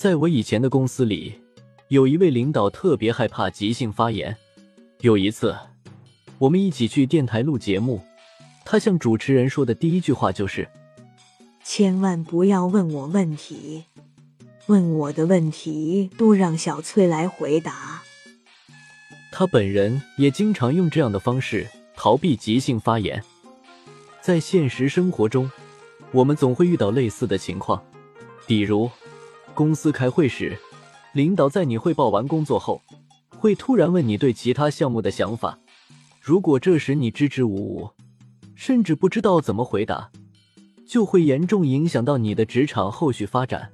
在我以前的公司里，有一位领导特别害怕即兴发言。有一次，我们一起去电台录节目，他向主持人说的第一句话就是：“千万不要问我问题，问我的问题都让小翠来回答。”他本人也经常用这样的方式逃避即兴发言。在现实生活中，我们总会遇到类似的情况，比如。公司开会时，领导在你汇报完工作后，会突然问你对其他项目的想法。如果这时你支支吾吾，甚至不知道怎么回答，就会严重影响到你的职场后续发展。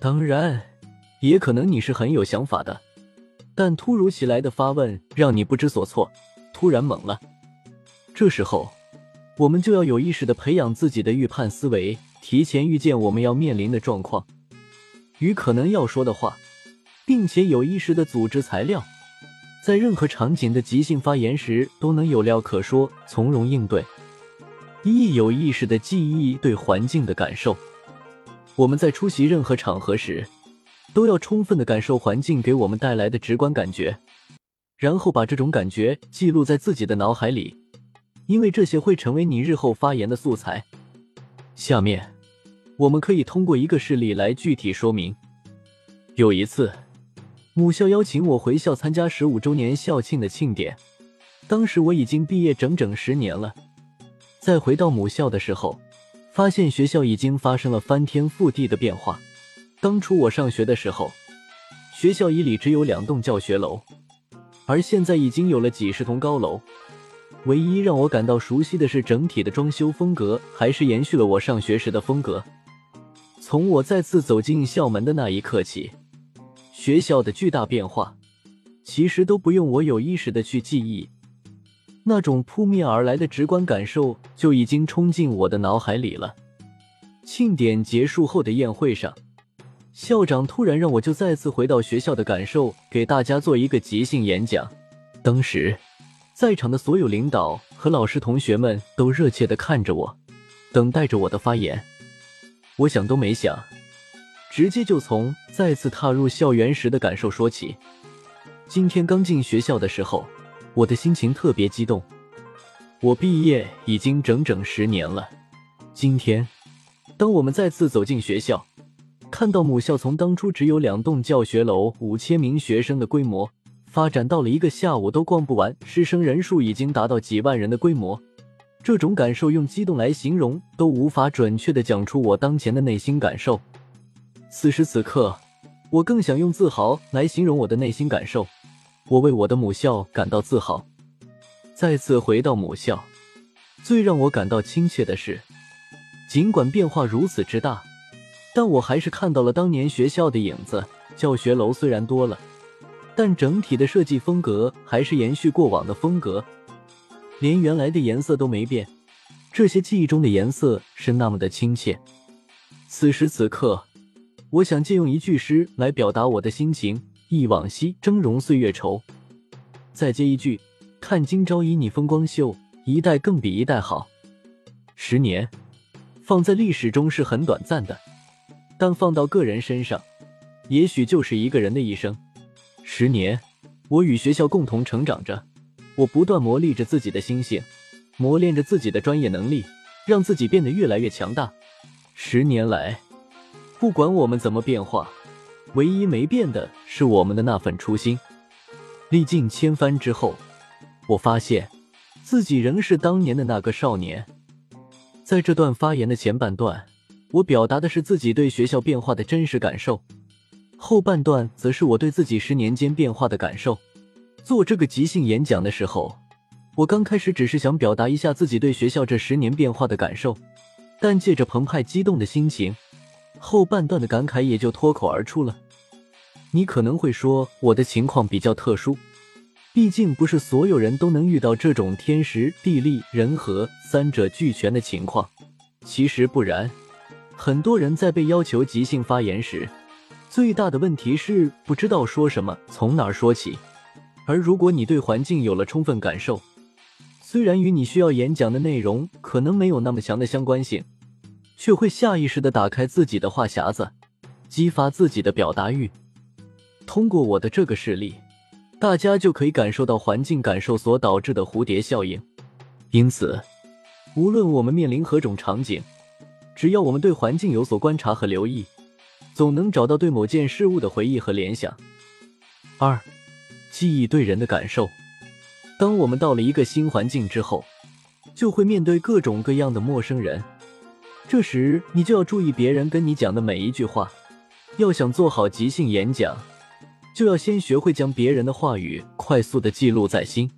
当然，也可能你是很有想法的，但突如其来的发问让你不知所措，突然懵了。这时候，我们就要有意识的培养自己的预判思维，提前预见我们要面临的状况。与可能要说的话，并且有意识的组织材料，在任何场景的即兴发言时都能有料可说，从容应对。一有意识的记忆对环境的感受，我们在出席任何场合时，都要充分的感受环境给我们带来的直观感觉，然后把这种感觉记录在自己的脑海里，因为这些会成为你日后发言的素材。下面。我们可以通过一个事例来具体说明。有一次，母校邀请我回校参加十五周年校庆的庆典。当时我已经毕业整整十年了。在回到母校的时候，发现学校已经发生了翻天覆地的变化。当初我上学的时候，学校以里只有两栋教学楼，而现在已经有了几十栋高楼。唯一让我感到熟悉的是整体的装修风格，还是延续了我上学时的风格。从我再次走进校门的那一刻起，学校的巨大变化，其实都不用我有意识的去记忆，那种扑面而来的直观感受就已经冲进我的脑海里了。庆典结束后的宴会上，校长突然让我就再次回到学校的感受，给大家做一个即兴演讲。当时，在场的所有领导和老师、同学们都热切的看着我，等待着我的发言。我想都没想，直接就从再次踏入校园时的感受说起。今天刚进学校的时候，我的心情特别激动。我毕业已经整整十年了。今天，当我们再次走进学校，看到母校从当初只有两栋教学楼、五千名学生的规模，发展到了一个下午都逛不完、师生人数已经达到几万人的规模。这种感受用激动来形容都无法准确的讲出我当前的内心感受。此时此刻，我更想用自豪来形容我的内心感受。我为我的母校感到自豪。再次回到母校，最让我感到亲切的是，尽管变化如此之大，但我还是看到了当年学校的影子。教学楼虽然多了，但整体的设计风格还是延续过往的风格。连原来的颜色都没变，这些记忆中的颜色是那么的亲切。此时此刻，我想借用一句诗来表达我的心情：忆往昔，峥嵘岁月稠。再接一句：看今朝以你风光秀，一代更比一代好。十年，放在历史中是很短暂的，但放到个人身上，也许就是一个人的一生。十年，我与学校共同成长着。我不断磨砺着自己的心性，磨练着自己的专业能力，让自己变得越来越强大。十年来，不管我们怎么变化，唯一没变的是我们的那份初心。历尽千帆之后，我发现自己仍是当年的那个少年。在这段发言的前半段，我表达的是自己对学校变化的真实感受，后半段则是我对自己十年间变化的感受。做这个即兴演讲的时候，我刚开始只是想表达一下自己对学校这十年变化的感受，但借着澎湃激动的心情，后半段的感慨也就脱口而出了。你可能会说我的情况比较特殊，毕竟不是所有人都能遇到这种天时地利人和三者俱全的情况。其实不然，很多人在被要求即兴发言时，最大的问题是不知道说什么，从哪儿说起。而如果你对环境有了充分感受，虽然与你需要演讲的内容可能没有那么强的相关性，却会下意识的打开自己的话匣子，激发自己的表达欲。通过我的这个事例，大家就可以感受到环境感受所导致的蝴蝶效应。因此，无论我们面临何种场景，只要我们对环境有所观察和留意，总能找到对某件事物的回忆和联想。二，记忆对人的感受。当我们到了一个新环境之后，就会面对各种各样的陌生人。这时，你就要注意别人跟你讲的每一句话。要想做好即兴演讲，就要先学会将别人的话语快速的记录在心。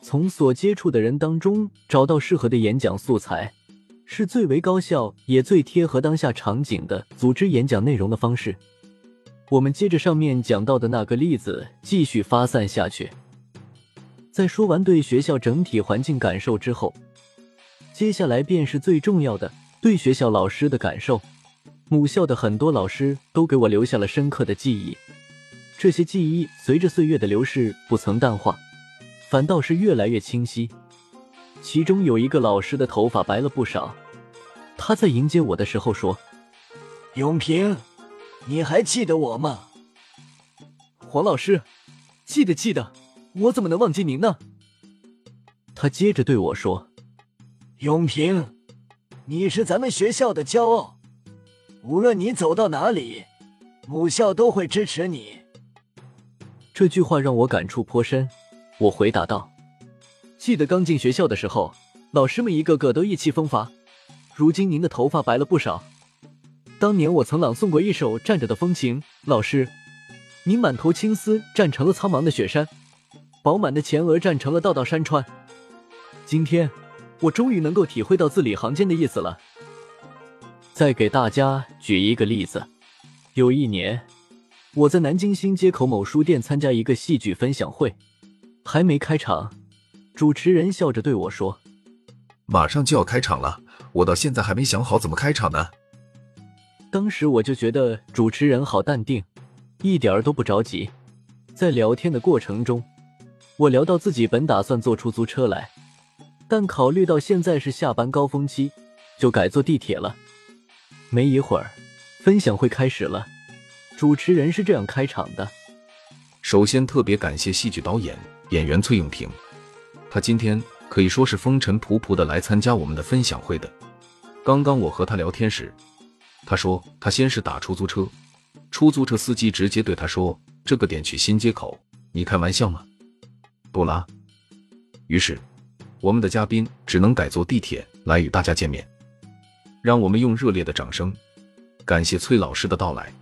从所接触的人当中找到适合的演讲素材，是最为高效也最贴合当下场景的组织演讲内容的方式。我们接着上面讲到的那个例子继续发散下去。在说完对学校整体环境感受之后，接下来便是最重要的对学校老师的感受。母校的很多老师都给我留下了深刻的记忆，这些记忆随着岁月的流逝不曾淡化，反倒是越来越清晰。其中有一个老师的头发白了不少，他在迎接我的时候说：“永平，你还记得我吗？”黄老师，记得记得。我怎么能忘记您呢？他接着对我说：“永平，你是咱们学校的骄傲，无论你走到哪里，母校都会支持你。”这句话让我感触颇深。我回答道：“记得刚进学校的时候，老师们一个个都意气风发。如今您的头发白了不少。当年我曾朗诵过一首《站着的风情》，老师，您满头青丝站成了苍茫的雪山。”饱满的前额站成了道道山川。今天，我终于能够体会到字里行间的意思了。再给大家举一个例子，有一年，我在南京新街口某书店参加一个戏剧分享会，还没开场，主持人笑着对我说：“马上就要开场了，我到现在还没想好怎么开场呢。”当时我就觉得主持人好淡定，一点儿都不着急。在聊天的过程中。我聊到自己本打算坐出租车来，但考虑到现在是下班高峰期，就改坐地铁了。没一会儿，分享会开始了。主持人是这样开场的：首先，特别感谢戏剧导演、演员崔永平，他今天可以说是风尘仆仆的来参加我们的分享会的。刚刚我和他聊天时，他说他先是打出租车，出租车司机直接对他说：“这个点去新街口，你开玩笑吗？”不啦，于是我们的嘉宾只能改坐地铁来与大家见面。让我们用热烈的掌声感谢崔老师的到来，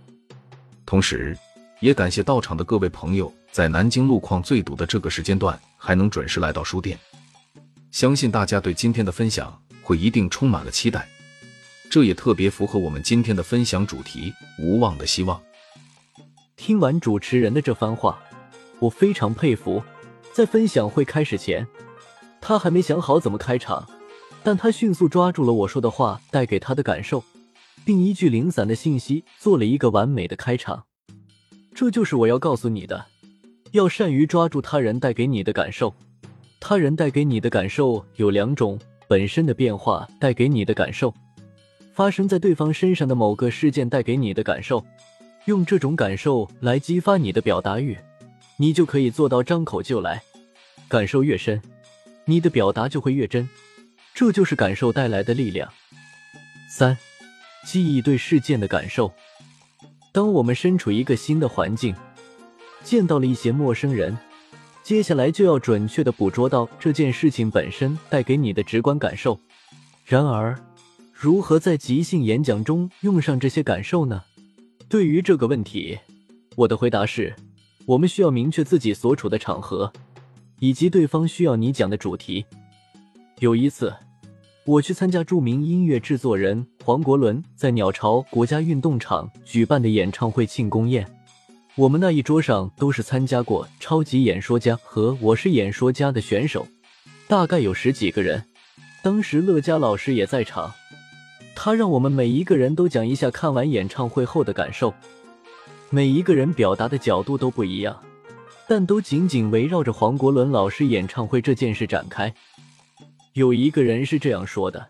同时也感谢到场的各位朋友，在南京路况最堵的这个时间段还能准时来到书店。相信大家对今天的分享会一定充满了期待，这也特别符合我们今天的分享主题——无望的希望。听完主持人的这番话，我非常佩服。在分享会开始前，他还没想好怎么开场，但他迅速抓住了我说的话带给他的感受，并一句零散的信息做了一个完美的开场。这就是我要告诉你的：要善于抓住他人带给你的感受。他人带给你的感受有两种：本身的变化带给你的感受，发生在对方身上的某个事件带给你的感受。用这种感受来激发你的表达欲。你就可以做到张口就来，感受越深，你的表达就会越真，这就是感受带来的力量。三，记忆对事件的感受。当我们身处一个新的环境，见到了一些陌生人，接下来就要准确的捕捉到这件事情本身带给你的直观感受。然而，如何在即兴演讲中用上这些感受呢？对于这个问题，我的回答是。我们需要明确自己所处的场合，以及对方需要你讲的主题。有一次，我去参加著名音乐制作人黄国伦在鸟巢国家运动场举办的演唱会庆功宴。我们那一桌上都是参加过《超级演说家》和《我是演说家》的选手，大概有十几个人。当时乐嘉老师也在场，他让我们每一个人都讲一下看完演唱会后的感受。每一个人表达的角度都不一样，但都紧紧围绕着黄国伦老师演唱会这件事展开。有一个人是这样说的：“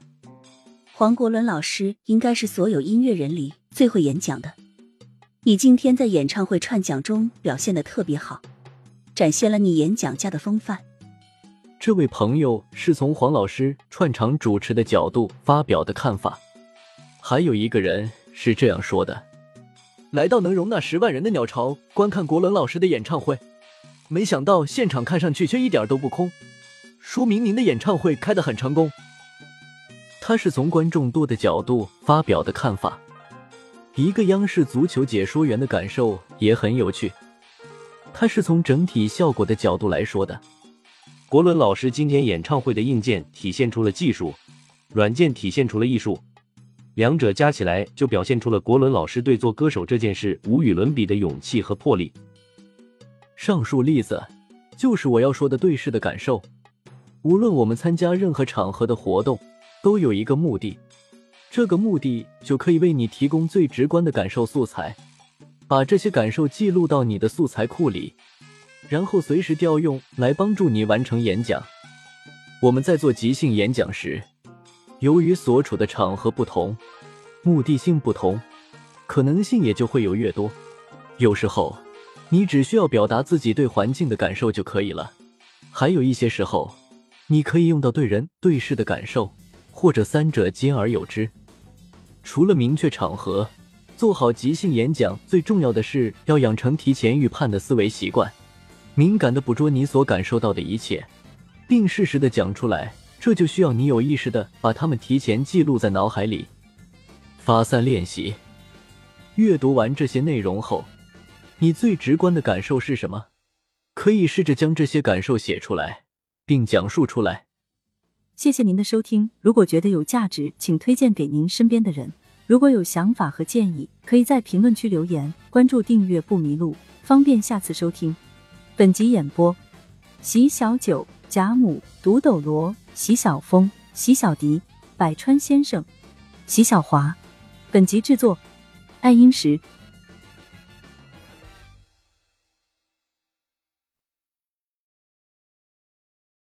黄国伦老师应该是所有音乐人里最会演讲的。你今天在演唱会串讲中表现的特别好，展现了你演讲家的风范。”这位朋友是从黄老师串场主持的角度发表的看法。还有一个人是这样说的：“来到能容纳十万人的鸟巢观看国伦老师的演唱会，没想到现场看上去却一点都不空。”说明您的演唱会开得很成功。他是从观众多的角度发表的看法。一个央视足球解说员的感受也很有趣。他是从整体效果的角度来说的。国伦老师今天演唱会的硬件体现出了技术，软件体现出了艺术，两者加起来就表现出了国伦老师对做歌手这件事无与伦比的勇气和魄力。上述例子就是我要说的对视的感受。无论我们参加任何场合的活动，都有一个目的，这个目的就可以为你提供最直观的感受素材，把这些感受记录到你的素材库里，然后随时调用来帮助你完成演讲。我们在做即兴演讲时，由于所处的场合不同，目的性不同，可能性也就会有越多。有时候，你只需要表达自己对环境的感受就可以了；还有一些时候，你可以用到对人对事的感受，或者三者兼而有之。除了明确场合，做好即兴演讲最重要的是要养成提前预判的思维习惯，敏感的捕捉你所感受到的一切，并适时的讲出来。这就需要你有意识的把它们提前记录在脑海里。发散练习。阅读完这些内容后，你最直观的感受是什么？可以试着将这些感受写出来。并讲述出来。谢谢您的收听，如果觉得有价值，请推荐给您身边的人。如果有想法和建议，可以在评论区留言。关注订阅不迷路，方便下次收听。本集演播：席小九、贾母、独斗罗、席晓峰、席小迪、百川先生、席小华。本集制作：爱英石。